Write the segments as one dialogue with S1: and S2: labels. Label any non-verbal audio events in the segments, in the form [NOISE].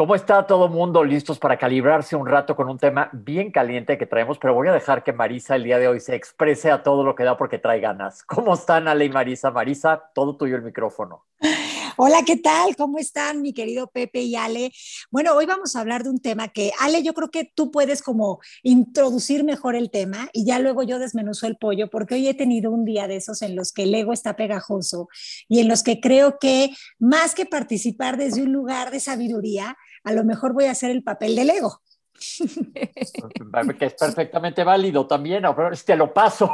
S1: ¿Cómo está todo mundo listos para calibrarse un rato con un tema bien caliente que traemos? Pero voy a dejar que Marisa el día de hoy se exprese a todo lo que da porque trae ganas. ¿Cómo están Ale y Marisa? Marisa, todo tuyo el micrófono.
S2: Hola, ¿qué tal? ¿Cómo están, mi querido Pepe y Ale? Bueno, hoy vamos a hablar de un tema que, Ale, yo creo que tú puedes como introducir mejor el tema y ya luego yo desmenuzo el pollo, porque hoy he tenido un día de esos en los que el ego está pegajoso y en los que creo que más que participar desde un lugar de sabiduría, a lo mejor voy a hacer el papel del ego.
S1: Que es perfectamente válido también, pero te lo paso.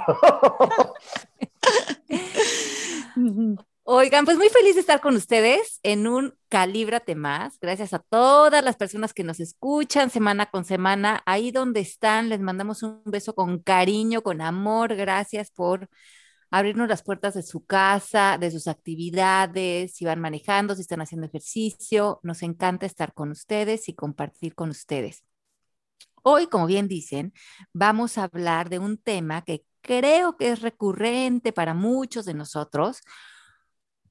S3: Oigan, pues muy feliz de estar con ustedes en un Calíbrate Más. Gracias a todas las personas que nos escuchan semana con semana. Ahí donde están, les mandamos un beso con cariño, con amor. Gracias por abrirnos las puertas de su casa, de sus actividades, si van manejando, si están haciendo ejercicio. Nos encanta estar con ustedes y compartir con ustedes. Hoy, como bien dicen, vamos a hablar de un tema que creo que es recurrente para muchos de nosotros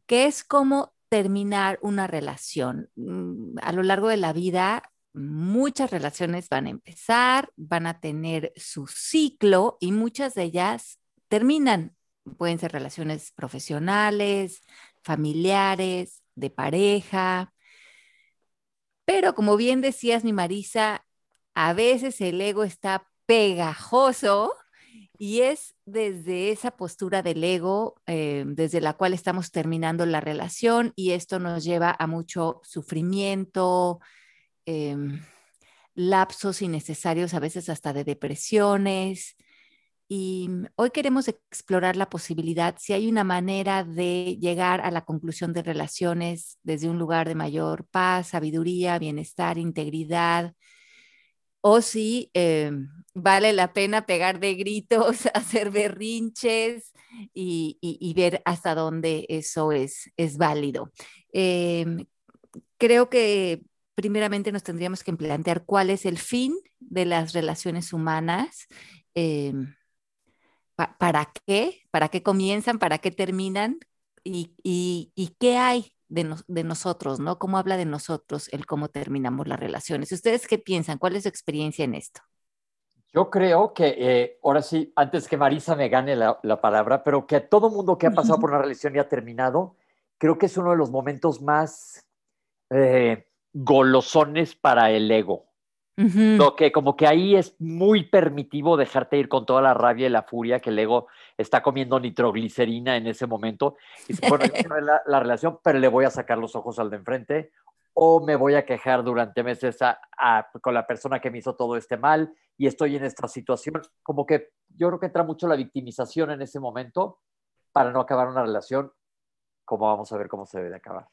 S3: que es cómo terminar una relación. Mm, a lo largo de la vida, muchas relaciones van a empezar, van a tener su ciclo y muchas de ellas terminan. Pueden ser relaciones profesionales, familiares, de pareja. Pero como bien decías, mi Marisa, a veces el ego está pegajoso y es desde esa postura del ego, eh, desde la cual estamos terminando la relación y esto nos lleva a mucho sufrimiento, em, lapsos innecesarios, a veces hasta de depresiones. Y hoy queremos explorar la posibilidad, si hay una manera de llegar a la conclusión de relaciones desde un lugar de mayor paz, sabiduría, bienestar, integridad, o si eh, vale la pena pegar de gritos, [LAUGHS] hacer berrinches y, ver hasta dónde eso es, es válido. Em, creo que primeramente nos tendríamos que plantear cuál es el fin de las relaciones humanas. ¿Para qué? ¿Para qué comienzan? ¿Para qué terminan? ¿Y, y qué hay de, nosotros, ¿no? ¿Cómo habla de nosotros el cómo terminamos las relaciones? ¿Ustedes qué piensan? ¿Cuál es su experiencia en esto?
S1: Yo creo que, eh, ahora sí, antes que Marisa me gane la, palabra, pero que todo mundo que ha pasado por una relación y ha terminado, creo que es uno de los momentos más eh, golosones para el ego. Lo que como que ahí es muy permitivo dejarte ir con toda la rabia y la furia que el ego está comiendo nitroglicerina en ese momento y se pone [LAUGHS] la, la, relación, pero le voy a sacar los ojos al de enfrente o me voy a quejar durante meses con la persona que me hizo todo este mal y estoy en esta situación. Como que yo creo que entra mucho la victimización en ese momento para no acabar una relación como vamos a ver cómo se debe de acabar.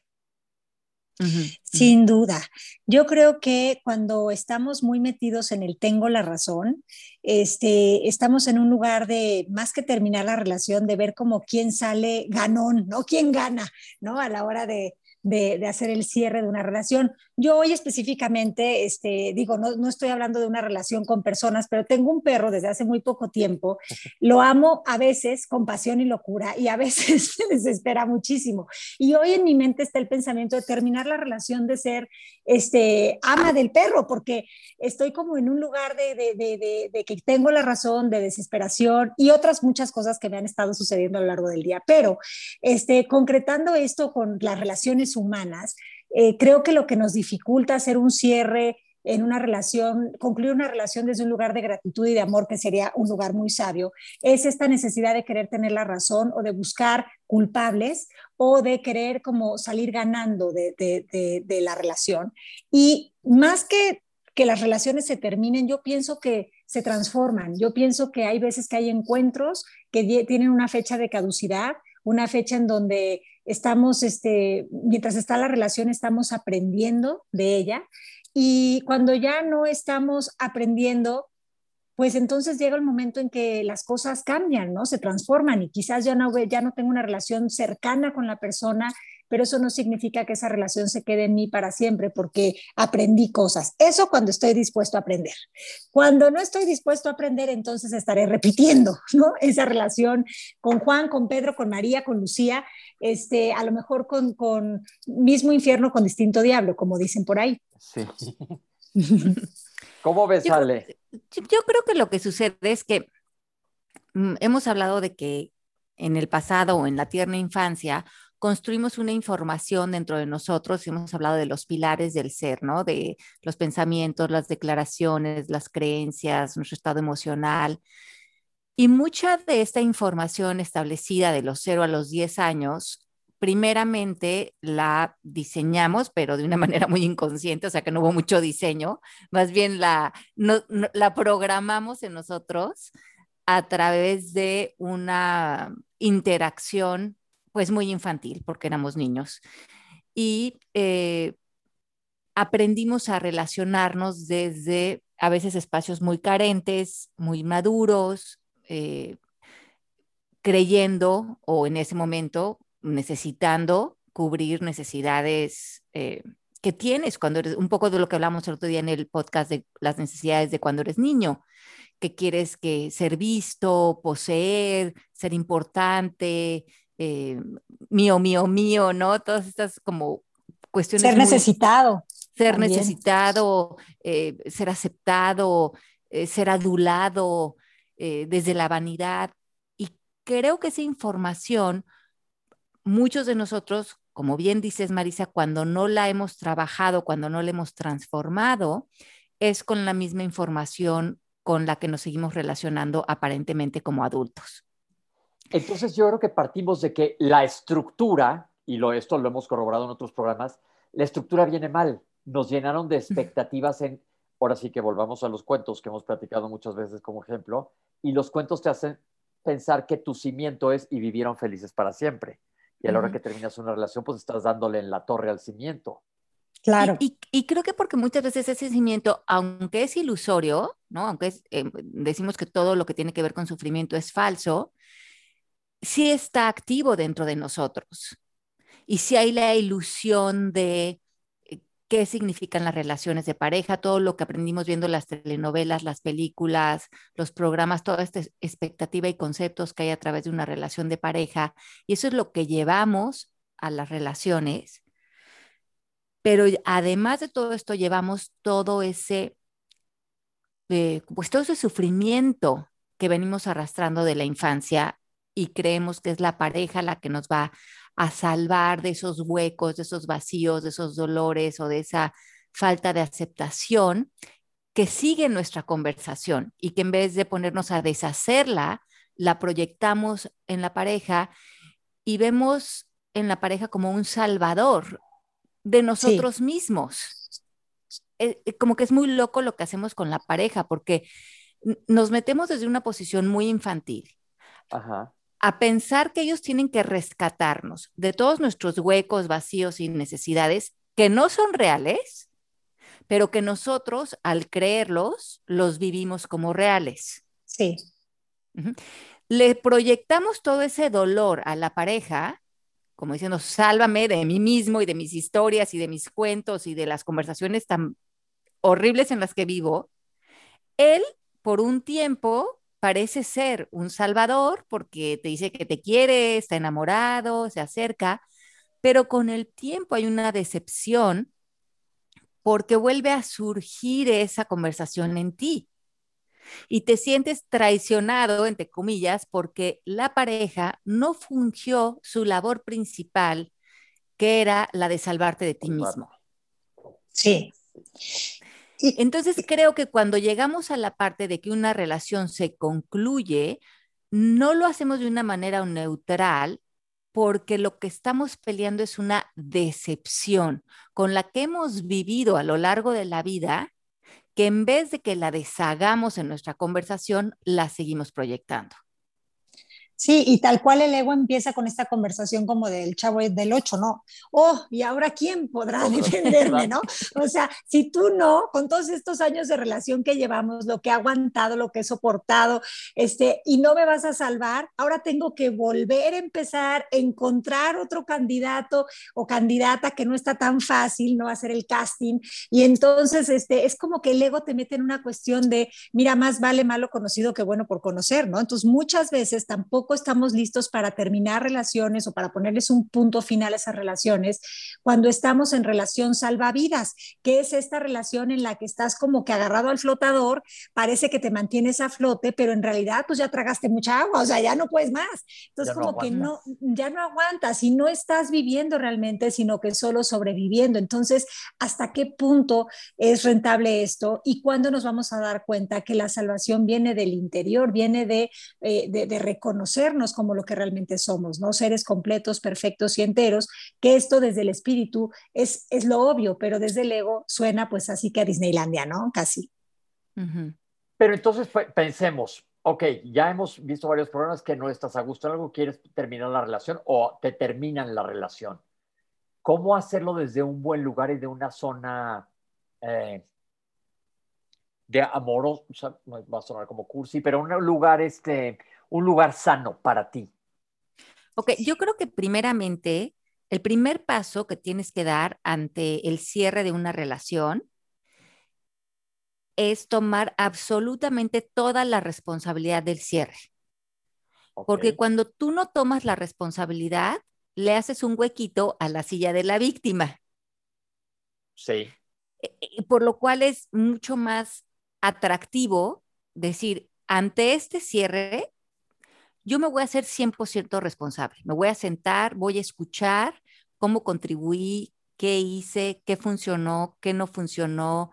S2: Sin duda. Yo creo que cuando estamos muy metidos en el tengo la razón, este, estamos en un lugar de más que terminar la relación, de ver como quién sale ganón, ¿no? ¿Quién gana, ¿no? A la hora de, de, hacer el cierre de una relación. Yo hoy específicamente, este, digo, no, no estoy hablando de una relación con personas, pero tengo un perro desde hace muy poco tiempo. [LAUGHS] Lo amo a veces con pasión y locura y a veces [LAUGHS] me desespera muchísimo. Y hoy en mi mente está el pensamiento de terminar la relación de ser este, ama del perro, porque estoy como en un lugar de, de, de, de que tengo la razón, de desesperación y otras muchas cosas que me han estado sucediendo a lo largo del día. Pero este, concretando esto con las relaciones humanas, eh, creo que lo que nos dificulta hacer un cierre en una relación, concluir una relación desde un lugar de gratitud y de amor, que sería un lugar muy sabio, es esta necesidad de querer tener la razón o de buscar culpables o de querer como salir ganando de, de, la relación. Y más que que las relaciones se terminen, yo pienso que se transforman. Yo pienso que hay veces que hay encuentros que tienen una fecha de caducidad, una fecha en donde estamos, este, mientras está la relación, estamos aprendiendo de ella. Y cuando ya no estamos aprendiendo, pues entonces llega el momento en que las cosas cambian, ¿no? Se transforman y quizás ya no, ya no tengo una relación cercana con la persona, pero eso no significa que esa relación se quede en mí para siempre porque aprendí cosas. Eso cuando estoy dispuesto a aprender. Cuando no estoy dispuesto a aprender, entonces estaré repitiendo, ¿no? [LAUGHS] Esa relación con Juan, con Pedro, con María, con Lucía, este, a lo mejor con, con mismo infierno con distinto diablo, como dicen por ahí.
S1: Sí. [LAUGHS] ¿Cómo ves, Ale?
S3: Yo creo que lo que sucede es que mm, hemos hablado de que en el pasado o en la tierna infancia construimos una información dentro de nosotros hemos hablado de los pilares del ser, ¿no? De los pensamientos, las declaraciones, las creencias, nuestro estado emocional. Y mucha de esta información establecida de los 0 a los 10 años, primeramente la diseñamos, pero de una [LAUGHS] manera muy inconsciente, o sea que no hubo mucho diseño, más bien la, la programamos en nosotros a través de una interacción pues muy infantil, porque éramos niños. Y eh, aprendimos a relacionarnos desde a veces espacios muy carentes, muy maduros, eh, creyendo o en ese momento necesitando cubrir necesidades eh, que tienes cuando eres, un poco de lo que hablamos el otro día en el podcast de las necesidades de cuando eres niño, que quieres que ser visto, poseer, ser importante, eh, mío, mío, mío, ¿no? Todas estas como cuestiones.
S2: Ser necesitado.
S3: Ser necesitado, ser aceptado, ser adulado, eh, desde la vanidad. Y creo que esa información, muchos de nosotros, como bien dices, Marisa, cuando no la hemos trabajado, cuando no la hemos transformado, es con la misma información con la que nos seguimos relacionando aparentemente como adultos.
S1: Entonces yo creo que partimos de que la estructura, y lo, esto lo hemos corroborado en otros programas, la estructura viene mal. Nos llenaron de expectativas en ahora sí que volvamos a los cuentos que hemos platicado muchas veces como ejemplo, y los cuentos te hacen pensar que tu cimiento es y vivieron felices para siempre. Y a la hora que terminas una relación, pues estás dándole en la torre al cimiento.
S3: Claro. Y, creo que porque muchas veces ese cimiento, aunque es ilusorio, ¿no? Aunque eh, decimos que todo lo que tiene que ver con sufrimiento es falso, sí está activo dentro de nosotros. Y si hay la ilusión de qué significan las relaciones de pareja, todo lo que aprendimos viendo las telenovelas, las películas, los programas, toda esta expectativa y conceptos que hay a través de una relación de pareja. Y eso es lo que llevamos a las relaciones. Pero además de todo esto, llevamos todo ese, eh, pues todo ese sufrimiento que venimos arrastrando de la infancia y creemos que es la pareja la que nos va a salvar de esos huecos, de esos vacíos, de esos dolores o de esa falta de aceptación que sigue nuestra conversación y que en vez de ponernos a deshacerla, la proyectamos en la pareja y vemos en la pareja como un salvador de nosotros mismos. Eh, eh, como que es muy loco lo que hacemos con la pareja porque nos metemos desde una posición muy infantil. Ajá a pensar que ellos tienen que rescatarnos de todos nuestros huecos, vacíos y necesidades que no son reales, pero que nosotros al creerlos los vivimos como reales.
S2: Sí.
S3: Le proyectamos todo ese dolor a la pareja, como diciendo, sálvame de mí mismo y de mis historias y de mis cuentos y de las conversaciones tan horribles en las que vivo. Él, por un tiempo, parece ser un salvador porque te dice que te quiere, está enamorado, se acerca, pero con el tiempo hay una decepción porque vuelve a surgir esa conversación en ti y te sientes traicionado, entre comillas, porque la pareja no fungió su labor principal, que era la de salvarte de ti mismo.
S2: Sí.
S3: Entonces creo que cuando llegamos a la parte de que una relación se concluye, no lo hacemos de una manera neutral porque lo que estamos peleando es una decepción con la que hemos vivido a lo largo de la vida, que en vez de que la deshagamos en nuestra conversación, la seguimos proyectando.
S2: Sí, y tal cual el ego empieza con esta conversación como del chavo del 8, ¿no? Oh, ¿y ahora quién podrá defenderme, no? O sea, si tú no, con todos estos años de relación que llevamos, lo que he aguantado, lo que he soportado, este, y no me vas a salvar, ahora tengo que volver a empezar, encontrar otro candidato o candidata que no está tan fácil, no va a ser el casting, y entonces este, es como que el ego te mete en una cuestión de, mira, más vale malo conocido que bueno por conocer, ¿no? Entonces muchas veces tampoco estamos listos para terminar relaciones o para ponerles un punto final a esas relaciones cuando estamos en relación salvavidas, que es esta relación en la que estás como que agarrado al flotador, parece que te mantienes a flote, pero en realidad pues ya tragaste mucha agua, o sea, ya no puedes más. Entonces como que no, ya no aguantas y no estás viviendo realmente, sino que solo sobreviviendo. Entonces, ¿hasta qué punto es rentable esto? ¿Y cuándo nos vamos a dar cuenta que la salvación viene del interior, viene de, eh, de, de reconocer como lo que realmente somos, ¿no? Seres completos, perfectos y enteros, que esto desde el espíritu es, es lo obvio, pero desde el ego suena pues así que a Disneylandia, ¿no? Casi.
S1: Pero entonces pensemos, ok, ya hemos visto varios problemas que no estás a gusto en algo, quieres terminar la relación o te terminan la relación. ¿Cómo hacerlo desde un buen lugar y de una zona eh, de amor, o sea, va a sonar como cursi, pero un lugar este, un lugar sano para ti?
S3: Ok, yo creo que primeramente el primer paso que tienes que dar ante el cierre de una relación es tomar absolutamente toda la responsabilidad del cierre. Porque cuando tú no tomas la responsabilidad, le haces un huequito a la silla de la víctima.
S1: Sí.
S3: E, e, por lo cual es mucho más atractivo decir, ante este cierre, yo me voy a hacer 100% responsable. Me voy a sentar, voy a escuchar cómo contribuí, qué hice, qué funcionó, qué no funcionó.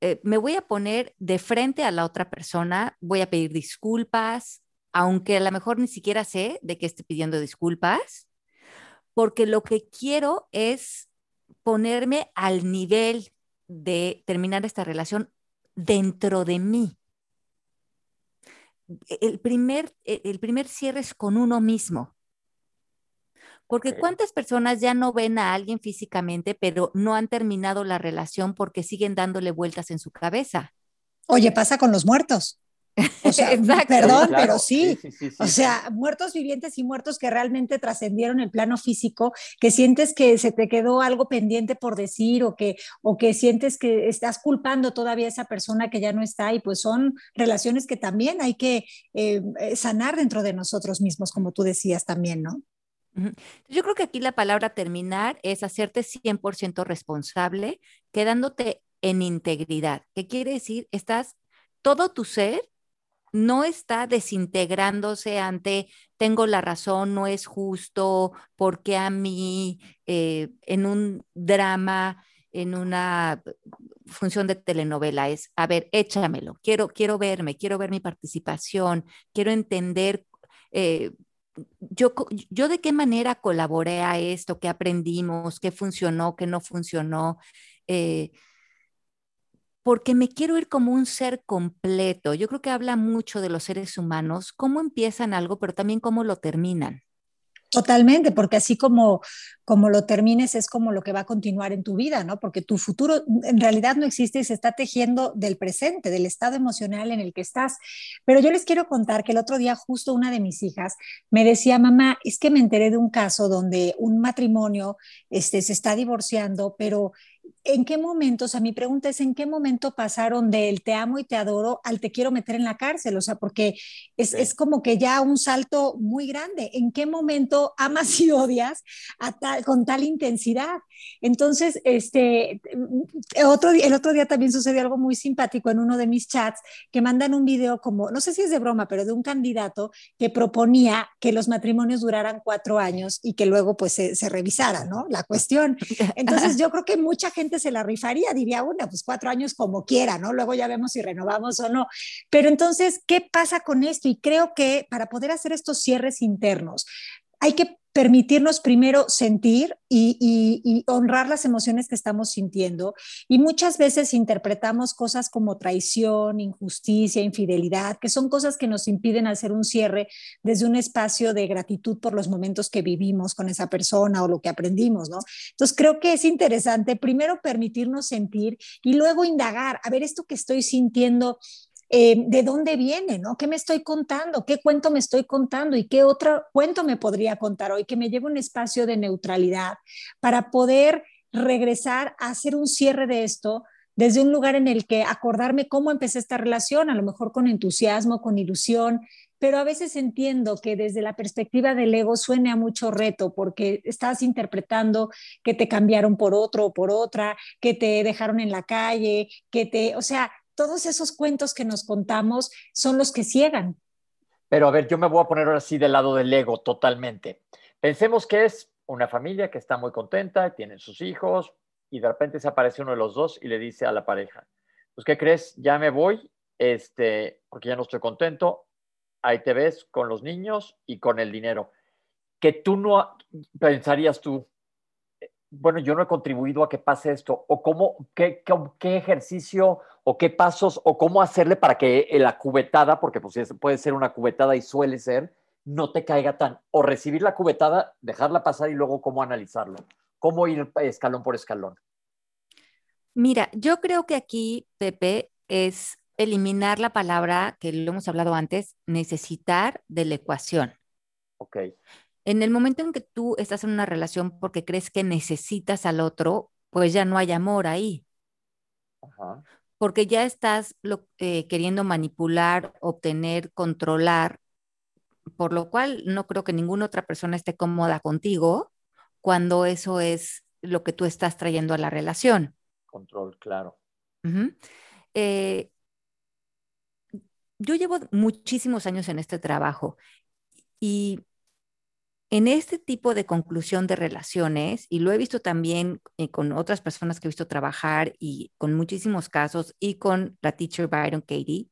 S3: Eh, me voy a poner de frente a la otra persona, voy a pedir disculpas, aunque a lo mejor ni siquiera sé de qué estoy pidiendo disculpas, porque lo que quiero es ponerme al nivel de terminar esta relación dentro de mí el primer, e, el primer cierre es con uno mismo. Porque cuántas personas ya no ven a alguien físicamente, pero no han terminado la relación porque siguen dándole vueltas en su cabeza.
S2: Oye, pasa con los muertos. O sea, [LAUGHS] perdón, pero sí. o sea, muertos vivientes y muertos que realmente trascendieron el plano físico, que sientes que se te quedó algo pendiente por decir o que, o que sientes que estás culpando todavía a esa persona que ya no está y pues son relaciones que también hay que eh, eh, sanar dentro de nosotros mismos, como tú decías también, ¿no?
S3: Yo creo que aquí la palabra terminar es hacerte 100% responsable, quedándote en integridad. ¿Qué quiere decir? Estás todo tu ser no está desintegrándose ante tengo la razón, no es justo, porque a mí eh, en un drama, en una función de telenovela es, a ver, échamelo, quiero, quiero verme, quiero ver mi participación, quiero entender. Eh, yo, yo de qué manera colaboré a esto, qué aprendimos, qué funcionó, qué no funcionó. Eh, porque me quiero ir como un ser completo. Yo creo que habla mucho de los seres humanos, cómo empiezan algo, pero también cómo lo terminan.
S2: Totalmente, porque así como, como lo termines es como lo que va a continuar en tu vida, ¿no? Porque tu futuro en realidad no existe y se está tejiendo del presente, del estado emocional en el que estás. Pero yo les quiero contar que el otro día justo una de mis hijas me decía, mamá, es que me enteré de un caso donde un matrimonio este, se está divorciando, pero ¿en qué momento, o sea, mi pregunta es, ¿en qué momento pasaron del te amo y te adoro al te quiero meter en la cárcel? O sea, porque es, es como que ya un salto muy grande. ¿En qué momento amas y odias a tal, con tal intensidad? Entonces, este, otro, el otro día también sucedió algo muy simpático en uno de mis chats que mandan un video como, no sé si es de broma, pero de un candidato que proponía que los matrimonios duraran cuatro años y que luego pues se, se revisara, ¿no? La cuestión. [LAUGHS] Entonces, yo creo que mucha gente se la rifaría, diría una, pues cuatro años como quiera, ¿no? Luego ya vemos si renovamos o no. Pero entonces, ¿qué pasa con esto? Y creo que para poder hacer estos cierres internos, hay que permitirnos primero sentir y, honrar las emociones que estamos sintiendo. Y muchas veces interpretamos cosas como traición, injusticia, infidelidad, que son cosas que nos impiden hacer un cierre desde un espacio de gratitud por los momentos que vivimos con esa persona o lo que aprendimos, ¿no? Entonces creo que es interesante primero permitirnos sentir y luego indagar, a ver, esto que estoy sintiendo eh, de dónde viene, ¿no? ¿Qué me estoy contando? ¿Qué cuento me estoy contando? ¿Y qué otro cuento me podría contar hoy? Que me lleve un espacio de neutralidad para poder regresar a hacer un cierre de esto desde un lugar en el que acordarme cómo empecé esta relación, a lo mejor con entusiasmo, con ilusión, pero a veces entiendo que desde la perspectiva del ego suene a mucho reto porque estás interpretando que te cambiaron por otro o por otra, que te dejaron en la calle, que te, o sea, todos esos cuentos que nos contamos son los que ciegan.
S1: Pero a ver, yo me voy a poner ahora sí del lado del ego totalmente. Pensemos que es una familia que está muy contenta, tienen sus hijos y de repente se aparece uno de los dos y le dice a la pareja, pues ¿qué crees? Ya me voy, este, porque ya no estoy contento, ahí te ves con los niños y con el dinero. Que tú no pensarías tú, bueno, yo no he contribuido a que pase esto, o cómo, qué, qué, ejercicio, o qué pasos, o cómo hacerle para que la cubetada, porque pues puede ser una cubetada y suele ser, no te caiga tan, o recibir la cubetada, dejarla pasar y luego cómo analizarlo, cómo ir escalón por escalón.
S3: Mira, yo creo que aquí, Pepe, es eliminar la palabra que lo hemos hablado antes, necesitar de la ecuación.
S1: Ok.
S3: En el momento en que tú estás en una relación porque crees que necesitas al otro, pues ya no hay amor ahí. Porque ya estás eh, queriendo manipular, obtener, controlar, por lo cual no creo que ninguna otra persona esté cómoda contigo cuando eso es lo que tú estás trayendo a la relación.
S1: Control, claro.
S3: Eh, yo llevo muchísimos años en este trabajo y en este tipo de conclusión de relaciones, y lo he visto también eh, con otras personas que he visto trabajar y con muchísimos casos y con la teacher Byron Katie,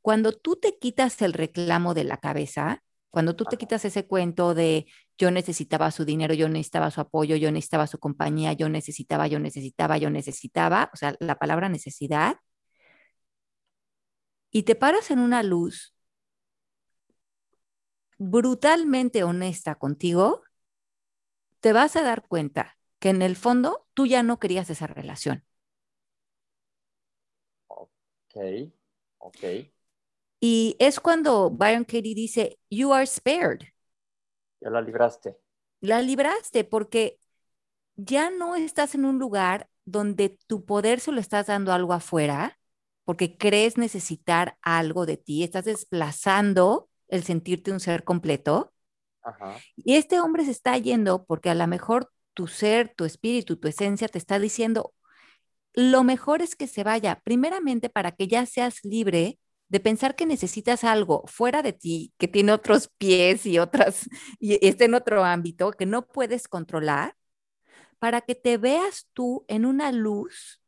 S3: cuando tú te quitas el reclamo de la cabeza, cuando tú te quitas ese cuento de yo necesitaba su dinero, yo necesitaba su apoyo, yo necesitaba su compañía, yo necesitaba, yo necesitaba, yo necesitaba, o sea, la palabra necesidad, y te paras en una luz brutalmente honesta contigo, te vas a dar cuenta que en el fondo tú ya no querías esa relación.
S1: Ok, ok.
S3: Y es cuando Byron Katie dice, you are spared.
S1: Ya la libraste.
S3: La libraste porque ya no estás en un lugar donde tu poder se lo estás dando algo afuera, porque crees necesitar algo de ti, estás desplazando el sentirte un ser completo. Y este hombre se está yendo porque a lo mejor tu ser, tu espíritu, tu esencia te está diciendo, lo mejor es que se vaya, primeramente para que ya seas libre de pensar que necesitas algo fuera de ti, que tiene otros pies y otras, y está en otro ámbito que no puedes controlar, para que te veas tú en una luz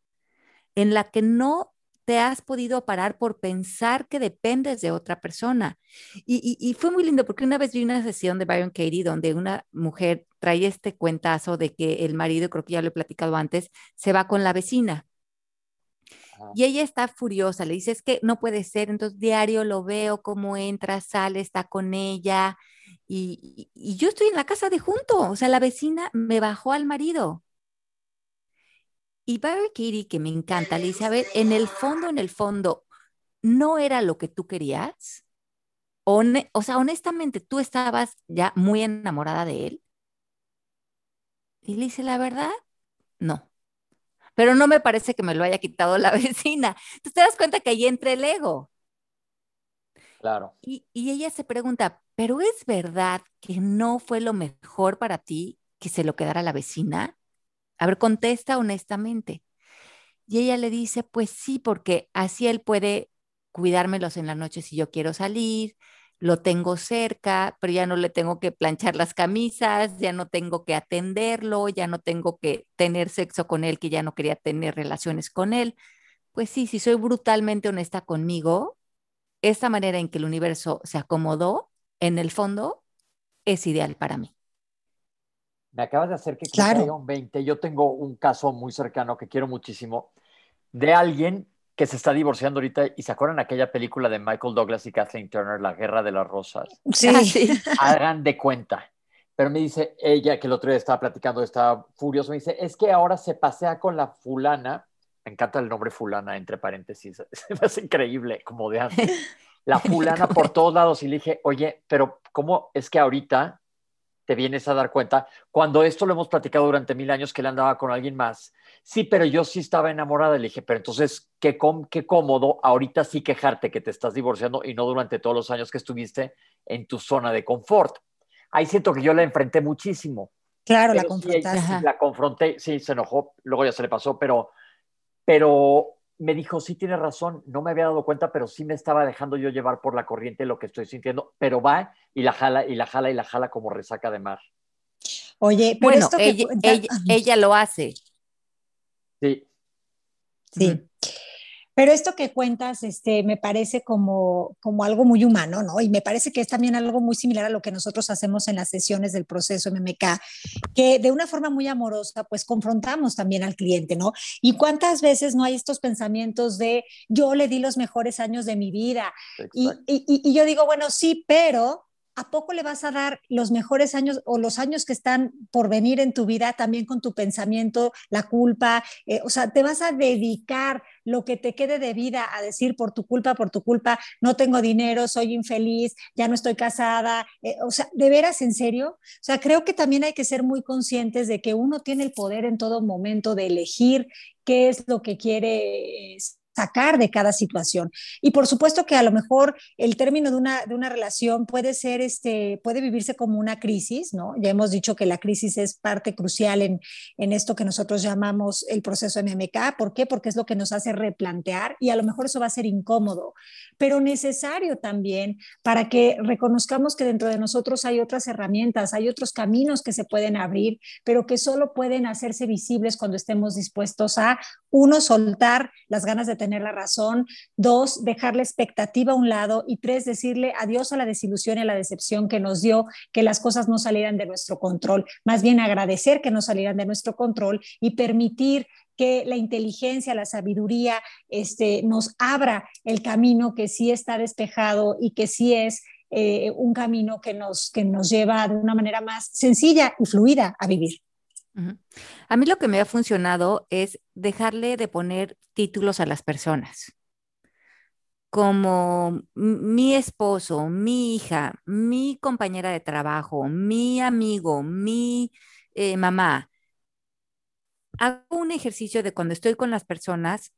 S3: en la que no te has podido parar por pensar que dependes de otra persona. Y, fue muy lindo porque una vez vi una sesión de Byron Katie donde una mujer trae este cuentazo de que el marido, creo que ya lo he platicado antes, se va con la vecina. Y ella está furiosa, le dice, es que no puede ser, entonces diario lo veo, cómo entra, sale, está con ella, y, y, yo estoy en la casa de junto, o sea, la vecina me bajó al marido. Y Barry Katie, que me encanta, le dice, a ver, en el fondo, en el fondo, ¿no era lo que tú querías? O, o sea, honestamente, tú estabas ya muy enamorada de él. Y le dice, la verdad, no. Pero no me parece que me lo haya quitado la [LAUGHS] vecina. Entonces te das cuenta que ahí entra el ego.
S1: Claro.
S3: Y, y ella se pregunta, ¿pero es verdad que no fue lo mejor para ti que se lo quedara la vecina? A ver, contesta honestamente. Y ella le dice, pues sí, porque así él puede cuidármelos en la noche si yo quiero salir, lo tengo cerca, pero ya no le tengo que planchar las camisas, ya no tengo que atenderlo, ya no tengo que tener sexo con él, que ya no quería tener relaciones con él. Pues sí, si soy brutalmente honesta conmigo, esta manera en que el universo se acomodó, en el fondo, es ideal para mí.
S1: Me acabas de hacer que
S2: claro.
S1: caiga un 20. Yo tengo un caso muy cercano que quiero muchísimo de alguien que se está divorciando ahorita y se acuerdan aquella película de Michael Douglas y Kathleen Turner, La Guerra de las Rosas.
S2: Sí,
S3: Ah, sí. [LAUGHS]
S1: Hagan de cuenta. Pero me dice ella, que el otro día estaba platicando, estaba furioso, me dice, es que ahora se pasea con la fulana, me encanta el nombre fulana, entre paréntesis, [LAUGHS] se me hace increíble, como de antes. [LAUGHS] La fulana por todos lados y le dije, oye, pero ¿cómo es que ahorita te vienes a dar cuenta cuando esto lo hemos platicado durante mil años que él andaba con alguien más? Sí, pero yo sí estaba enamorada. Le dije, pero entonces, qué, com- qué cómodo ahorita sí quejarte que te estás divorciando y no durante todos los años que estuviste en tu zona de confort. Ahí siento que yo la enfrenté muchísimo.
S2: claro, la
S1: Pero sí,
S2: confrontaste.
S3: Ajá.
S1: la confronté, sí, se enojó, luego ya se le pasó, pero, pero me dijo, sí, tienes razón, no me había dado cuenta, pero sí me estaba dejando yo llevar por la corriente lo que estoy sintiendo, pero va y la jala y la jala y la jala como resaca de mar.
S2: Oye, pero
S3: Bueno,
S2: esto que
S3: ella- ella lo hace.
S1: Sí,
S2: Sí. Pero esto que cuentas, este, me parece como, como algo muy humano, ¿no? Y me parece que es también algo muy similar a lo que nosotros hacemos en las sesiones del proceso MMK, que de una forma muy amorosa, pues confrontamos también al cliente, ¿no? Y cuántas veces no hay estos pensamientos de yo le di los mejores años de mi vida. Y- y yo digo, bueno, sí, pero ¿a poco le vas a dar los mejores años o los años que están por venir en tu vida también con tu pensamiento, la culpa? Eh, o sea, te vas a dedicar lo que te quede de vida a decir por tu culpa, por tu culpa, no tengo dinero, soy infeliz, ya no estoy casada. Eh, o sea, ¿de veras, en serio? O sea, creo que también hay que ser muy conscientes de que uno tiene el poder en todo momento de elegir qué es lo que quiere eh, sacar de cada situación. Y por supuesto que a lo mejor el término de una, de una relación puede ser, este, puede vivirse como una crisis, ¿no? Ya hemos dicho que la crisis es parte crucial en, en esto que nosotros llamamos el proceso MMK. ¿Por qué? Porque es lo que nos hace replantear y a lo mejor eso va a ser incómodo, pero necesario también para que reconozcamos que dentro de nosotros hay otras herramientas, hay otros caminos que se pueden abrir, pero que solo pueden hacerse visibles cuando estemos dispuestos a, uno, soltar las ganas de tener la razón, dos, dejar la expectativa a un lado. Y tres, decirle adiós a la desilusión y a la decepción que nos dio que las cosas no salieran de nuestro control, más bien agradecer que no salieran de nuestro control y permitir que la inteligencia, la sabiduría, este, nos abra el camino que sí está despejado y que sí es eh, un camino que nos, que nos lleva de una manera más sencilla y fluida a vivir.
S3: A mí lo que me ha funcionado es dejarle de poner títulos a las personas, como mi esposo, mi hija, mi compañera de trabajo, mi amigo, mi eh, mamá. Hago un ejercicio de cuando estoy con las personas,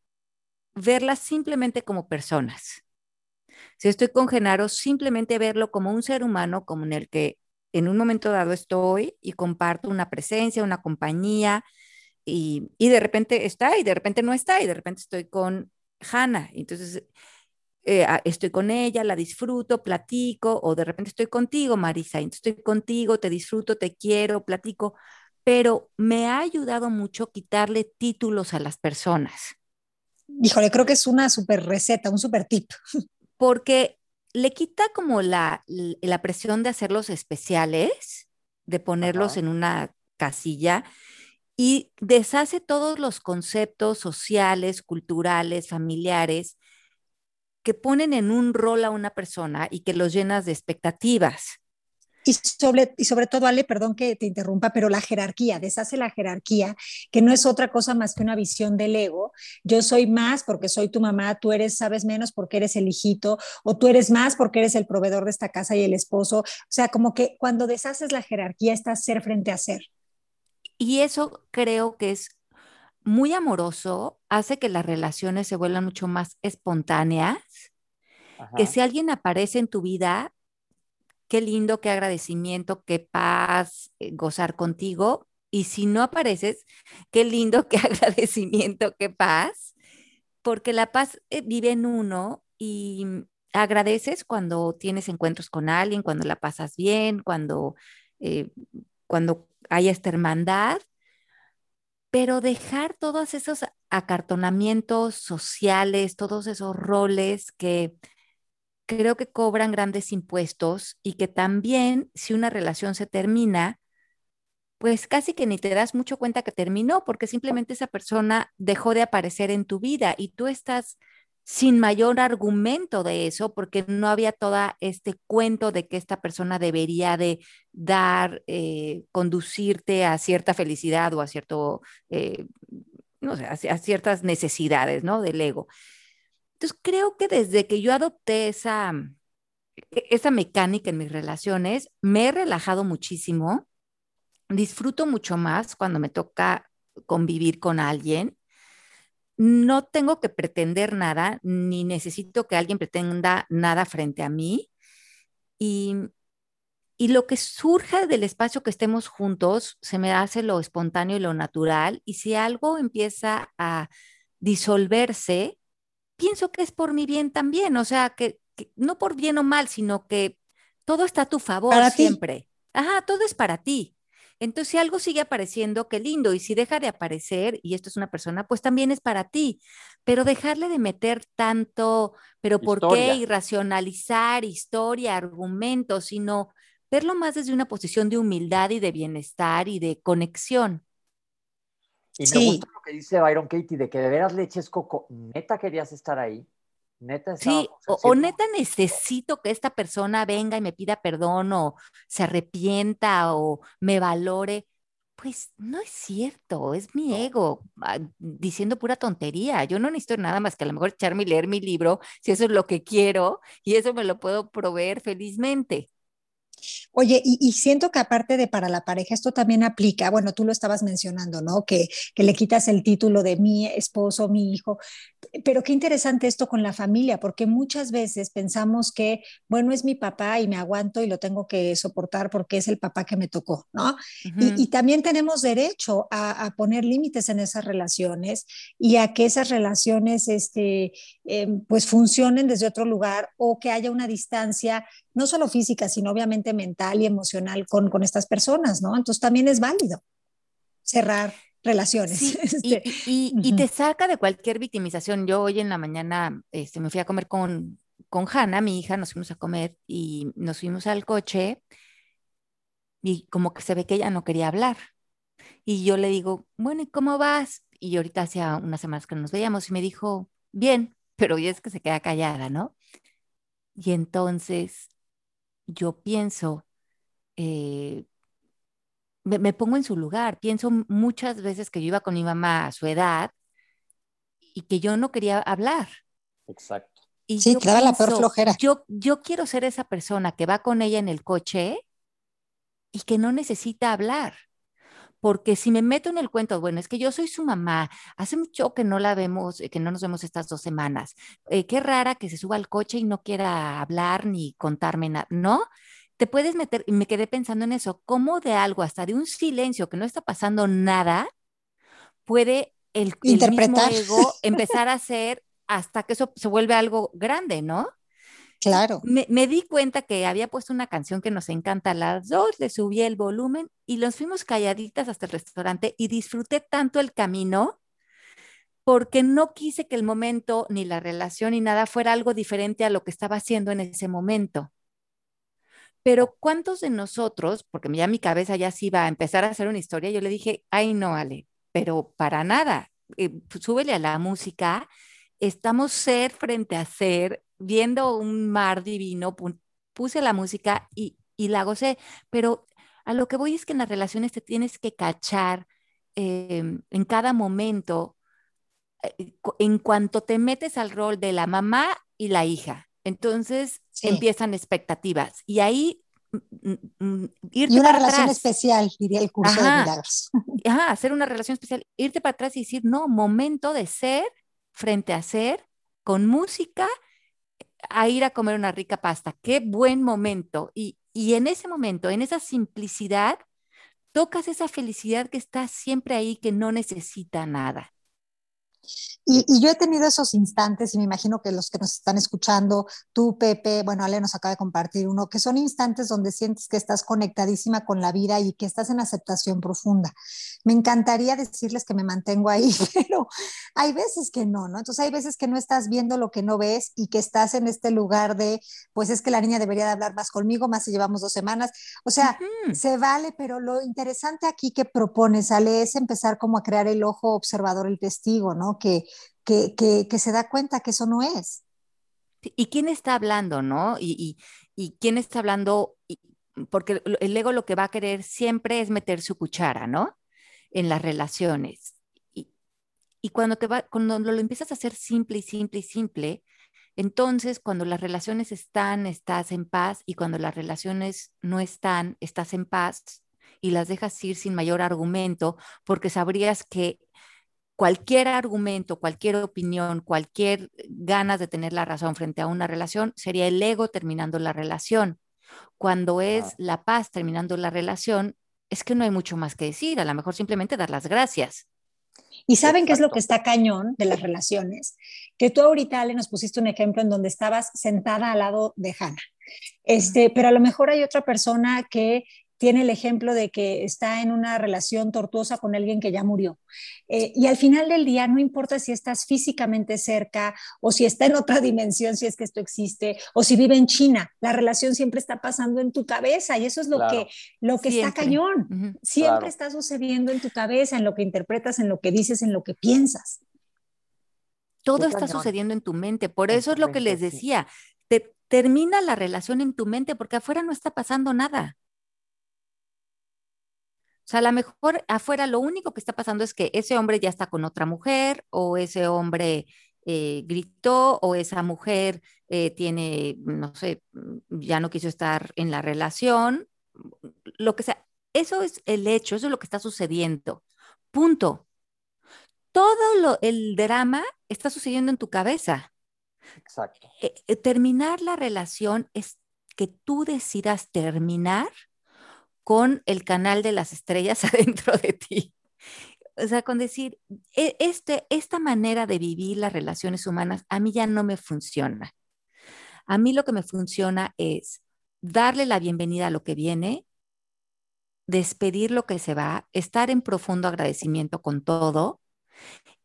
S3: verlas simplemente como personas. Si estoy con Genaro, simplemente verlo como un ser humano, como en el que en un momento dado estoy y comparto una presencia, una compañía, y, y de repente está y de repente no está, y de repente estoy con Hannah. Entonces, eh, a- estoy con ella, la disfruto, platico, o de repente estoy contigo, Marisa, entonces estoy contigo, te disfruto, te quiero, platico, pero me ha ayudado mucho quitarle títulos a las personas.
S2: Híjole, creo que es una super receta, un super tip.
S3: porque le quita como la, la presión de hacerlos especiales, de ponerlos
S1: Ajá.
S3: en una casilla y deshace todos los conceptos sociales, culturales, familiares que ponen en un rol a una persona y que los llenas de expectativas.
S2: Y sobre, y sobre todo, Ale, perdón que te interrumpa, pero la jerarquía, deshace la jerarquía, que no es otra cosa más que una visión del ego. Yo soy más porque soy tu mamá, tú eres, sabes menos porque eres el hijito, o tú eres más porque eres el proveedor de esta casa y el esposo. O sea, como que cuando deshaces la jerarquía, estás ser frente a ser.
S3: Y eso creo que es muy amoroso, hace que las relaciones se vuelvan mucho más espontáneas,
S1: Ajá.
S3: que si alguien aparece en tu vida, qué lindo, qué agradecimiento, qué paz, eh, gozar contigo. Y si no apareces, qué lindo, [LAUGHS] qué agradecimiento, qué paz, porque la paz eh, vive en uno y agradeces cuando tienes encuentros con alguien, cuando la pasas bien, cuando, eh, cuando hay esta hermandad, pero dejar todos esos acartonamientos sociales, todos esos roles que creo que cobran grandes impuestos y que también si una relación se termina, pues casi que ni te das mucho cuenta que terminó, porque simplemente esa persona dejó de aparecer en tu vida y tú estás sin mayor argumento de eso, porque no había todo este cuento de que esta persona debería de dar, eh, conducirte a cierta felicidad o a cierto, eh, no sé, a, ciertas necesidades, ¿no? Del ego. Entonces, creo que desde que yo adopté esa, e, esa mecánica en mis relaciones, me he relajado muchísimo disfruto mucho más cuando me toca convivir con alguien. No tengo que pretender nada, ni necesito que alguien pretenda nada frente a mí. Y, y lo que surja del espacio que estemos juntos se me hace lo espontáneo y lo natural. Y si algo empieza a disolverse, pienso que es por mi bien también. O sea, que, no por bien o mal, sino que todo está a tu favor siempre. Ajá, todo es para ti. Entonces, si algo sigue apareciendo, qué lindo. Y si deja de aparecer, y esto es una persona, pues también es para ti. Pero dejarle de meter tanto, pero ¿por qué? Y racionalizar historia, argumentos, sino verlo más desde una posición de humildad y de bienestar y de conexión.
S1: Y me gusta lo que dice Byron Katie, de que de veras leches coco, neta querías estar ahí. Neta
S3: sí, o, neta necesito que esta persona venga y me pida perdón o se arrepienta o me valore. Pues no es cierto, es mi ego ah, diciendo pura tontería. Yo no necesito nada más que a lo mejor echarme y leer mi libro, si eso es lo que quiero, y eso me lo puedo proveer felizmente.
S2: Oye, y, siento que aparte de para la pareja, esto también aplica, bueno, tú lo estabas mencionando, ¿no? Que, que le quitas el título de mi esposo, mi hijo, pero qué interesante esto con la familia, porque muchas veces pensamos que, bueno, es mi papá y me aguanto y lo tengo que soportar porque es el papá que me tocó, ¿no? y, también tenemos derecho a, poner límites en esas relaciones y a que esas relaciones, este, em, pues funcionen desde otro lugar o que haya una distancia, no solo física, sino obviamente mental y emocional con, con estas personas, ¿no? Entonces también es válido cerrar relaciones. [LAUGHS]
S3: Este, y, te saca de cualquier victimización. Yo hoy en la mañana este, me fui a comer con, con Hanna, mi hija, nos fuimos a comer y nos fuimos al coche y como que se ve que ella no quería hablar. Y yo le digo, bueno, ¿y cómo vas? Y ahorita hacía unas semanas que nos veíamos y me dijo, bien, pero ya es que se queda callada, ¿no? Y entonces yo pienso, eh, me, pongo en su lugar. Pienso muchas veces que yo iba con mi mamá a su edad y que yo no quería hablar.
S1: Exacto.
S2: Y sí, te la peor flojera.
S3: Yo, yo quiero ser esa persona que va con ella en el coche y que no necesita hablar. Porque si me meto en el cuento, bueno, es que yo soy su mamá, hace mucho que no la vemos, que no nos vemos estas dos semanas. Eh, qué rara que se suba al coche y no quiera hablar ni contarme nada, ¿no? te puedes meter, y me quedé pensando en eso, cómo de algo, hasta de un silencio que no está pasando nada, puede el, Interpretar. ego [LAUGHS] empezar a hacer hasta que eso se vuelve algo grande, ¿no?
S2: Claro.
S3: Me, di cuenta que había puesto una canción que nos encanta a las dos, le subí el volumen y nos fuimos calladitas hasta el restaurante y disfruté tanto el camino porque no quise que el momento, ni la relación, ni nada fuera algo diferente a lo que estaba haciendo en ese momento. Pero ¿cuántos de nosotros, porque ya mi cabeza ya se iba a empezar a hacer una historia, yo le dije, ay no, Ale, pero para nada, eh, súbele a la música, estamos ser frente a ser, viendo un mar divino, puse la música y, y la gocé, pero a lo que voy es que en las relaciones te tienes que cachar em, en cada momento, eh, en cuanto te metes al rol de la mamá y la hija. Entonces empiezan expectativas y ahí
S2: mm, mm, mm, irte y una relación especial, diría el curso de milagros. [LAUGHS]
S3: Ajá, hacer una relación especial, irte para atrás y decir, no, momento de ser frente a ser, con música, a ir a comer una rica pasta. Qué buen momento. Y, y en ese momento, en esa simplicidad, tocas esa felicidad que está siempre ahí, que no necesita nada.
S2: Y, yo he tenido esos instantes, y me imagino que los que nos están escuchando, tú, Pepe, bueno, Ale nos acaba de compartir uno, que son instantes donde sientes que estás conectadísima con la vida y que estás en aceptación profunda. Me encantaría decirles que me mantengo ahí, [LAUGHS] pero hay veces que no, ¿no? Entonces hay veces que no estás viendo lo que no ves y que estás en este lugar de, pues es que la niña debería de hablar más conmigo, más si llevamos dos semanas. O sea, se vale, pero lo interesante aquí que propones, Ale, es empezar como a crear el ojo observador, el testigo, ¿no? Que, que, se da cuenta que eso no es.
S3: ¿Y quién está hablando, no? Y, quién está hablando, porque el ego lo que va a querer siempre es meter su cuchara, ¿no? En las relaciones. Y, cuando, te va, cuando lo empiezas a hacer simple y simple y simple, entonces cuando las relaciones están, estás en paz, y cuando las relaciones no están, estás en paz y las dejas ir sin mayor argumento, porque sabrías que cualquier argumento, cualquier opinión, cualquier ganas de tener la razón frente a una relación, sería el ego terminando la relación. Cuando es la paz terminando la relación, es que no hay mucho más que decir, a lo mejor simplemente dar las gracias.
S2: Y saben qué es lo que está cañón de las relaciones, que tú ahorita Ale nos pusiste un ejemplo en donde estabas sentada al lado de Hannah. Este, pero a lo mejor hay otra persona que tiene el ejemplo de que está en una relación tortuosa con alguien que ya murió. Eh, y al final del día, no importa si estás físicamente cerca o si está en otra [LAUGHS] dimensión, si es que esto existe, o si vive en China, la relación siempre está pasando en tu cabeza y eso es lo que, lo que está cañón. Siempre está sucediendo en tu cabeza, en lo que interpretas, en lo que dices, en lo que piensas.
S3: Todo está sucediendo en tu mente. Por eso es lo que les decía. Te, termina la relación en tu mente porque afuera no está pasando nada. O sea, a lo mejor afuera lo único que está pasando es que ese hombre ya está con otra mujer o ese hombre eh, gritó o esa mujer eh, tiene, no sé, ya no quiso estar en la relación, lo que sea. Eso es el hecho, eso es lo que está sucediendo. Punto. Todo lo, el drama está sucediendo en tu cabeza.
S1: Exacto.
S3: Eh, terminar la relación es que tú decidas terminar con el canal de las estrellas [LAUGHS] adentro de ti. O sea, con decir, e, este, esta manera de vivir las relaciones humanas a mí ya no me funciona. A mí lo que me funciona es darle la bienvenida a lo que viene, despedir lo que se va, estar en profundo agradecimiento con todo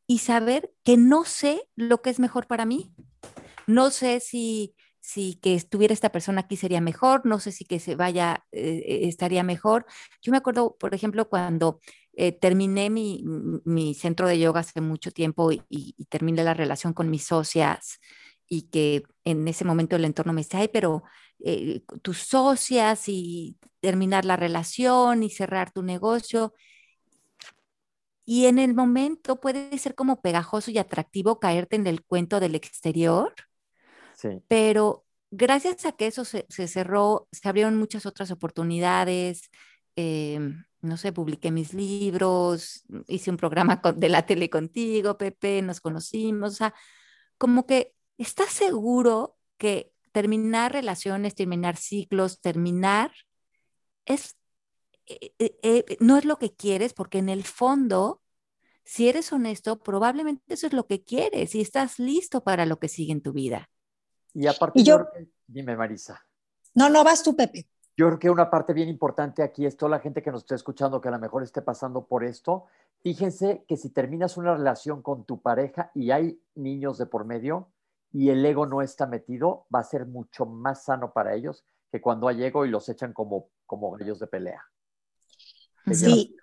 S3: y saber que no sé lo que es mejor para mí. No sé si si que estuviera esta persona aquí sería mejor, no sé si que se vaya eh, eh, estaría mejor. Yo me acuerdo, por ejemplo, cuando eh, terminé mi, centro de yoga hace mucho tiempo y, terminé la relación con mis socias y que en ese momento el entorno me decía, ay, pero tus socias y terminar la relación y cerrar tu negocio. Y en el momento puede ser como pegajoso y atractivo caerte en el cuento del exterior, pero gracias a que eso se, cerró, se abrieron muchas otras oportunidades. Em, no sé, publiqué mis libros, hice un programa de la tele contigo, Pepe, nos conocimos. O sea, como que estás seguro que terminar relaciones, terminar ciclos, terminar, es, eh, eh, eh, no es lo que quieres, porque en el fondo, si eres honesto, probablemente eso es lo que quieres y estás listo para lo que sigue en tu vida.
S1: Y aparte, yo, dime Marisa.
S2: No, no, vas tú, Pepe.
S1: Yo creo que una parte bien importante aquí es toda la gente que nos está escuchando que a lo mejor esté pasando por esto. Fíjense que si terminas una relación con tu pareja y hay niños de por medio y el ego no está metido, va a ser mucho más sano para ellos que cuando hay ego y los echan como, como gallos de pelea.
S2: Sí.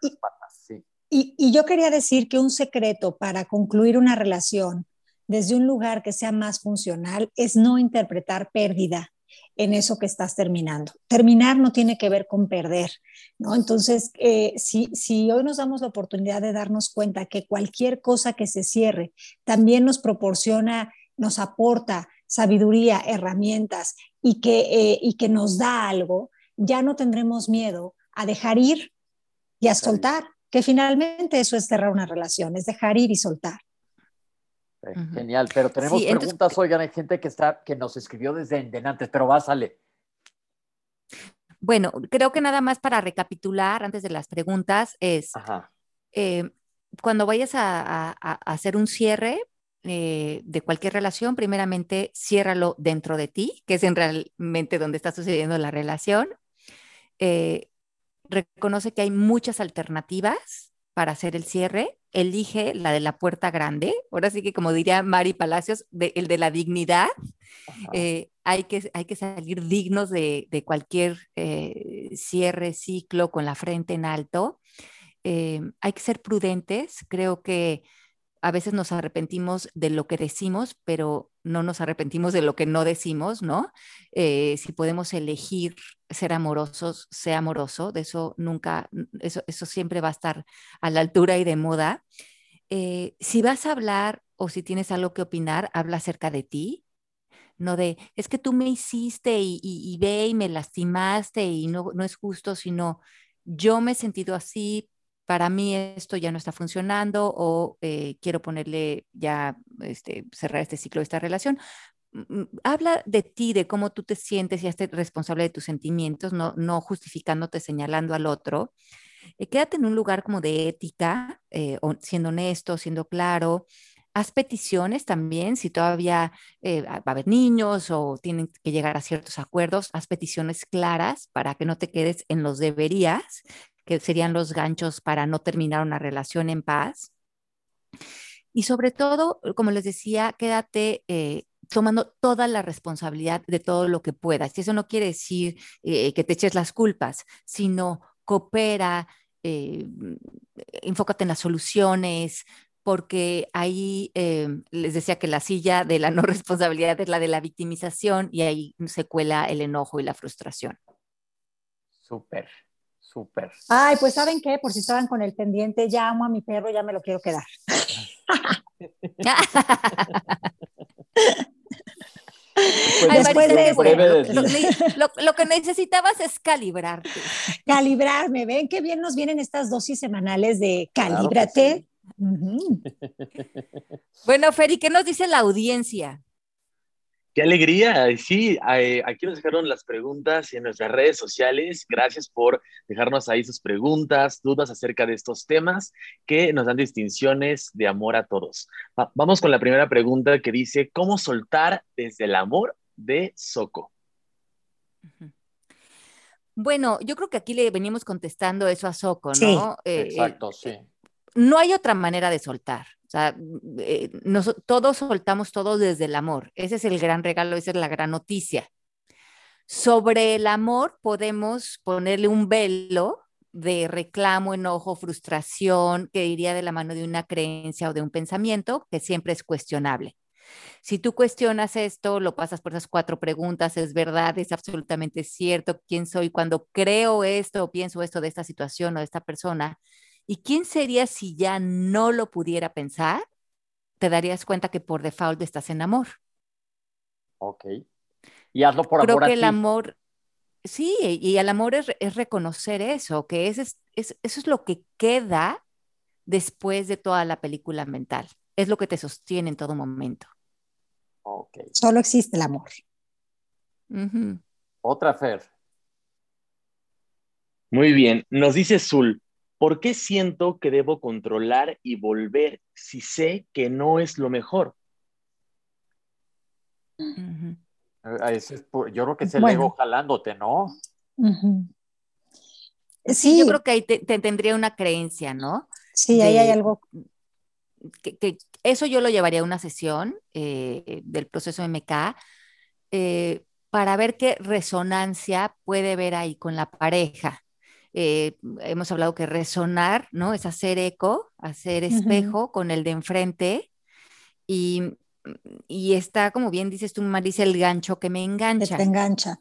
S2: sí. Y, y yo quería decir que un secreto para concluir una relación desde un lugar que sea más funcional es no interpretar pérdida en eso que estás terminando. Terminar no tiene que ver con perder, ¿no? Entonces, eh, si, si hoy nos damos la oportunidad de darnos cuenta que cualquier cosa que se cierre también nos proporciona, nos aporta sabiduría, herramientas y que, eh, y que nos da algo, ya no tendremos miedo a dejar ir y a soltar, que finalmente eso es cerrar una relación, es dejar ir y soltar.
S1: Genial, pero tenemos preguntas, oigan, hay gente que está, que nos escribió desde Endenantes, pero va, sale.
S3: Bueno, creo que nada más para recapitular antes de las preguntas es, eh, cuando vayas a, hacer un cierre eh, de cualquier relación, primeramente ciérralo dentro de ti, que es en realmente donde está sucediendo la relación. Eh, reconoce que hay muchas alternativas para hacer el cierre. Elige la de la puerta grande. Ahora sí que, como diría Mari Palacios, el de la dignidad. Eh, hay, que, hay que salir dignos de, cualquier cierre, ciclo, con la frente en alto. Eh, hay que ser prudentes. Creo que a veces nos arrepentimos de lo que decimos, pero no nos arrepentimos de lo que no decimos, ¿no? Eh, si podemos elegir ser amorosos, sea amoroso, de eso nunca, eso, eso siempre va a estar a la altura y de moda. Eh, si vas a hablar o si tienes algo que opinar, habla acerca de ti, no de, es que tú me hiciste y, y, y ve y me lastimaste y no, no es justo, sino yo me he sentido así, para mí esto ya no está funcionando o eh, quiero ponerle ya, este, cerrar este ciclo de esta relación. Mm, mm, habla de ti, de cómo tú te sientes y hazte responsable de tus sentimientos, no, no justificándote, señalando al otro. Eh, quédate en un lugar como de ética, eh, siendo honesto, siendo claro. Haz peticiones también, si todavía va a haber niños o tienen que llegar a ciertos acuerdos, haz peticiones claras para que no te quedes en los deberías, que serían los ganchos para no terminar una relación en paz. Y sobre todo, como les decía, quédate eh, tomando toda la responsabilidad de todo lo que puedas. Y eso no quiere decir eh, que te eches las culpas, sino coopera, eh, enfócate en las soluciones, porque ahí les decía que la silla de la no [LAUGHS] responsabilidad es la de la victimización y ahí se cuela el enojo y la frustración.
S1: Súper. Súper.
S2: Ay, pues ¿saben qué? Por si estaban con el pendiente, ya amo a mi perro, ya me lo quiero quedar.
S3: lo, que necesitabas es calibrarte.
S2: Calibrarme, ven qué bien nos vienen estas dosis semanales de calíbrate.
S3: Bueno, Feri, ¿qué nos dice la audiencia?
S4: Qué alegría. Sí, eh, aquí nos dejaron las preguntas en nuestras redes sociales. Gracias por dejarnos ahí sus preguntas, dudas acerca de estos temas que nos dan distinciones de amor a todos. vamos con la primera pregunta que dice, ¿cómo soltar desde el amor de Soco?
S3: Bueno, yo creo que aquí le venimos contestando eso a Soco, ¿no?
S1: Eh, exacto, sí.
S3: No hay otra manera de soltar. O sea, eh, todos soltamos todo desde el amor. Ese es el gran regalo, esa es la gran noticia. Sobre el amor podemos ponerle un velo de reclamo, enojo, frustración, que iría de la mano de una creencia o de un pensamiento que siempre es cuestionable. Si tú cuestionas esto, lo pasas por esas cuatro preguntas, ¿es verdad? ¿Es absolutamente cierto? ¿Quién soy cuando creo esto o pienso esto de esta situación o de esta persona? ¿Y quién sería si ya no lo pudiera pensar? Te darías cuenta que por default estás en amor.
S1: Ok. Y hazlo por
S3: Creo
S1: amor.
S3: Creo que el amor, sí, y el amor es, reconocer eso, que es, es, eso es lo que queda después de toda la película mental. Es lo que te sostiene en todo momento.
S1: Ok.
S2: Solo existe el amor.
S1: Otra Fer.
S4: Muy bien. Nos dice Zul, ¿Por qué siento que debo controlar y volver si sé que no es lo mejor?
S1: Yo creo que es el ego jalándote, ¿no?
S3: sí. yo creo que ahí te, tendría una creencia, ¿no?
S2: Sí, ahí hay algo.
S3: Que, eso yo lo llevaría a una sesión eh, del proceso MK eh, para ver qué resonancia puede ver ahí con la pareja. Eh, hemos hablado que resonar, ¿no? Es hacer eco, hacer espejo con el de enfrente y, y, está, como bien dices tú, Marisa, el gancho que me engancha.
S2: te engancha.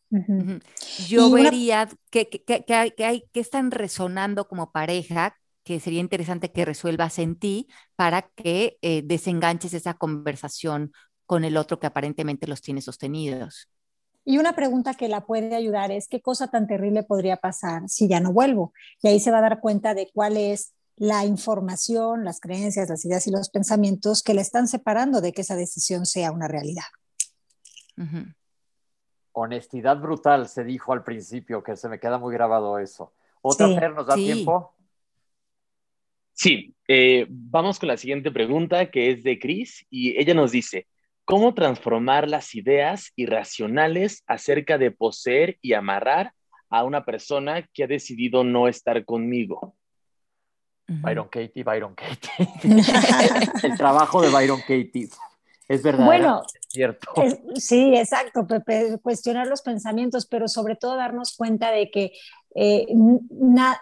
S3: Yo vería que, que, que, hay, que están resonando como pareja, que sería interesante que resuelvas en ti para que eh, desenganches esa conversación con el otro que aparentemente los tiene sostenidos.
S2: Y una pregunta que la puede ayudar es, ¿qué cosa tan terrible podría pasar si ya no vuelvo? Y ahí se va a dar cuenta de cuál es la información, las creencias, las ideas y los pensamientos que le están separando de que esa decisión sea una realidad.
S1: Honestidad brutal, se dijo al principio, que se me queda muy grabado eso. ¿Otra sí, nos da tiempo?
S4: Sí, eh, vamos con la siguiente pregunta que es de Cris y ella nos dice, ¿cómo transformar las ideas irracionales acerca de poseer y amarrar a una persona que ha decidido no estar conmigo?
S1: Byron Katie, Byron [LAUGHS] Katie. [LAUGHS] el trabajo de Byron Katie. Es verdad.
S2: Bueno,
S1: es cierto.
S2: sí, exacto, Pepe, cuestionar los pensamientos, pero sobre todo darnos cuenta de que, eh,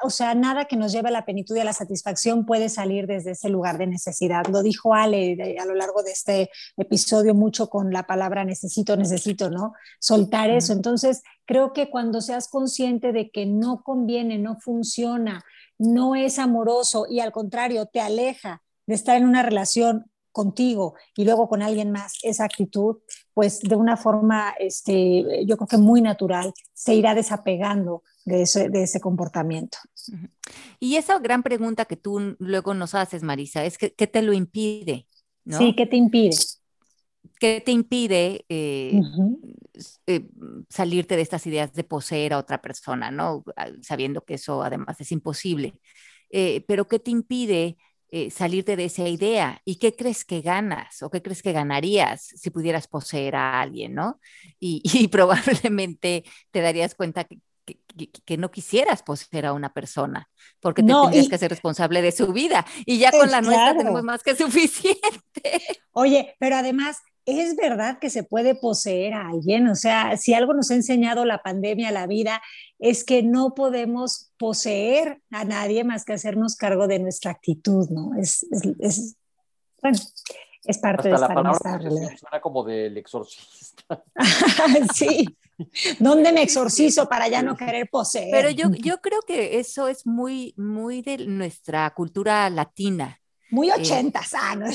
S2: o sea, nada que nos lleve a la plenitud y a la satisfacción puede salir desde ese lugar de necesidad. Lo dijo Ale a lo largo de este episodio mucho con la palabra necesito, necesito, ¿no? Soltar eso. Entonces, creo que cuando seas consciente de que no conviene, no funciona, no es amoroso y al contrario, te aleja de estar en una relación contigo y luego con alguien más esa actitud, pues de una forma, este, yo creo que muy natural, se irá desapegando de ese, de ese comportamiento.
S3: Y esa gran pregunta que tú luego nos haces, Marisa, es que, ¿qué te lo impide?
S2: Sí, ¿qué te impide?
S3: ¿Qué te impide eh, eh, salirte de estas ideas de poseer a otra persona, ¿no? Ah, sabiendo que eso además es imposible. Eh, pero ¿qué te impide salirte de esa idea. ¿Y qué crees que ganas o qué crees que ganarías si pudieras poseer a alguien, ¿no? Y, [LAUGHS] probablemente te darías cuenta que, que, no quisieras poseer a una persona, porque te tendrías que ser responsable de su vida. Y ya con la nuestra tenemos más que [LAUGHS] suficiente.
S2: Oye, pero además es verdad que se puede poseer a alguien, o sea, si algo nos ha enseñado la pandemia, la vida, es que no podemos poseer a nadie más que hacernos cargo de nuestra actitud, ¿no? Es, es, bueno, es parte de
S1: esta, la Suena como del exorcista. [LAUGHS]
S2: sí. ¿Dónde me exorcizo para ya no querer poseer?
S3: Pero yo, yo creo que eso es muy, muy de nuestra cultura latina.
S2: Muy eh, ochentas, ah, ¿no?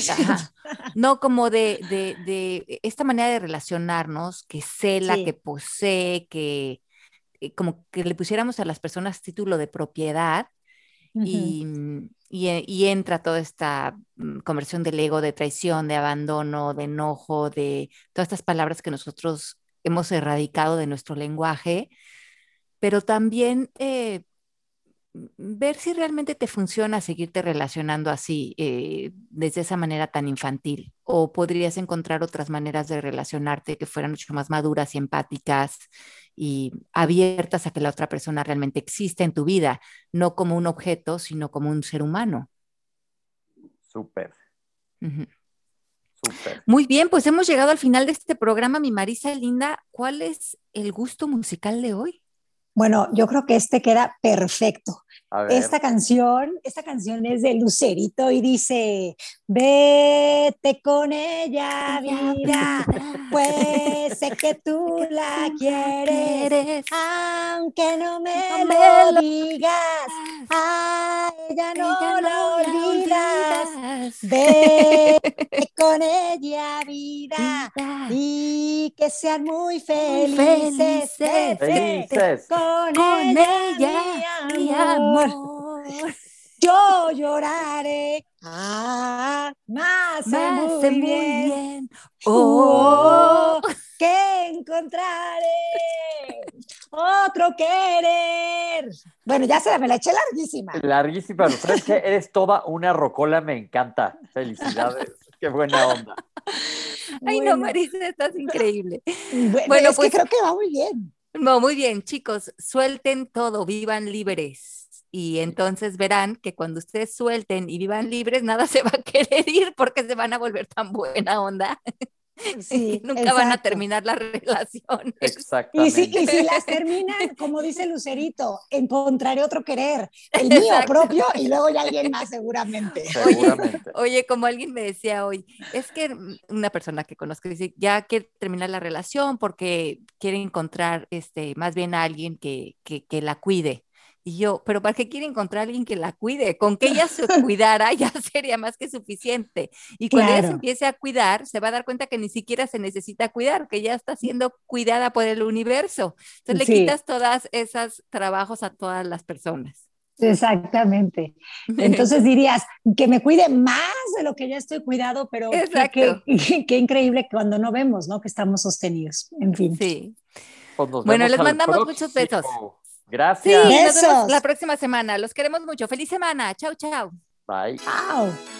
S3: no, como de, de, de, esta manera de relacionarnos, que cela, que posee, que eh, como que le pusiéramos a las personas título de propiedad y, y, eh, y, entra toda esta mm, conversión del ego, de traición, de abandono, de enojo, de todas estas palabras que nosotros hemos erradicado de nuestro lenguaje, pero también ver si realmente te funciona seguirte relacionando así, eh, desde esa manera tan infantil, o podrías encontrar otras maneras de relacionarte que fueran mucho más maduras y empáticas y abiertas a que la otra persona realmente exista en tu vida, no como un objeto, sino como un ser humano.
S1: Súper.
S3: Súper. Muy bien, pues hemos llegado al final de este programa. Mi Marisa Linda, ¿cuál es el gusto musical de hoy?
S2: Bueno, yo creo que este queda perfecto. Esta canción, esta canción es de Lucerito y dice, vete con ella, vida, pues sé que tú [LAUGHS] la quieres, aunque no me lo digas, ella no la olvidas, vete [LAUGHS] con ella, vida, y que sean muy felices, felices. con, ella, mi amor. Yo lloraré. Ah, más, más muy, bien. Oh, que encontraré otro querer. Bueno, ya se me la eché larguísima.
S1: Larguísima, pero sabes que eres toda una rocola, me encanta. Felicidades. Qué buena onda. [LAUGHS]
S3: Ay, no, Marisa, estás increíble. [LAUGHS]
S2: Bueno, pues creo que va muy bien.
S3: No, muy bien, chicos, suelten todo, vivan libres y entonces verán que cuando ustedes suelten y vivan libres, nada [LAUGHS] se va a querer ir porque se van a volver tan buena onda. [LAUGHS] Sí, nunca van a terminar la relación.
S1: Exactamente.
S2: Y si, y si, las [LAUGHS] terminan, como dice Lucerito, encontraré otro querer, el mío propio y luego ya alguien más seguramente. [LAUGHS]
S3: Seguramente. Oye, como alguien me decía hoy, es que una persona que conozco dice, ya quiere terminar la relación porque quiere encontrar este, más bien a alguien que, que, que la cuide. Y yo, pero ¿para qué quiere encontrar a alguien que la cuide? Con que ella se [LAUGHS] cuidara ya sería más que suficiente. Y cuando ella se empiece a cuidar, se va a dar cuenta que ni siquiera se necesita cuidar, que ya está siendo cuidada por el universo. Entonces le quitas todos esos trabajos a todas las personas.
S2: Exactamente. [LAUGHS] Entonces dirías que me cuide más de lo que ya estoy cuidado, pero qué, qué, increíble cuando no vemos, ¿no? Que estamos sostenidos. En fin.
S3: Sí. Pues bueno, les mandamos muchos besos.
S1: Gracias.
S3: Sí, nos vemos la próxima semana. Los queremos mucho. Feliz semana. Chau, chau.
S1: Bye.
S2: Chao.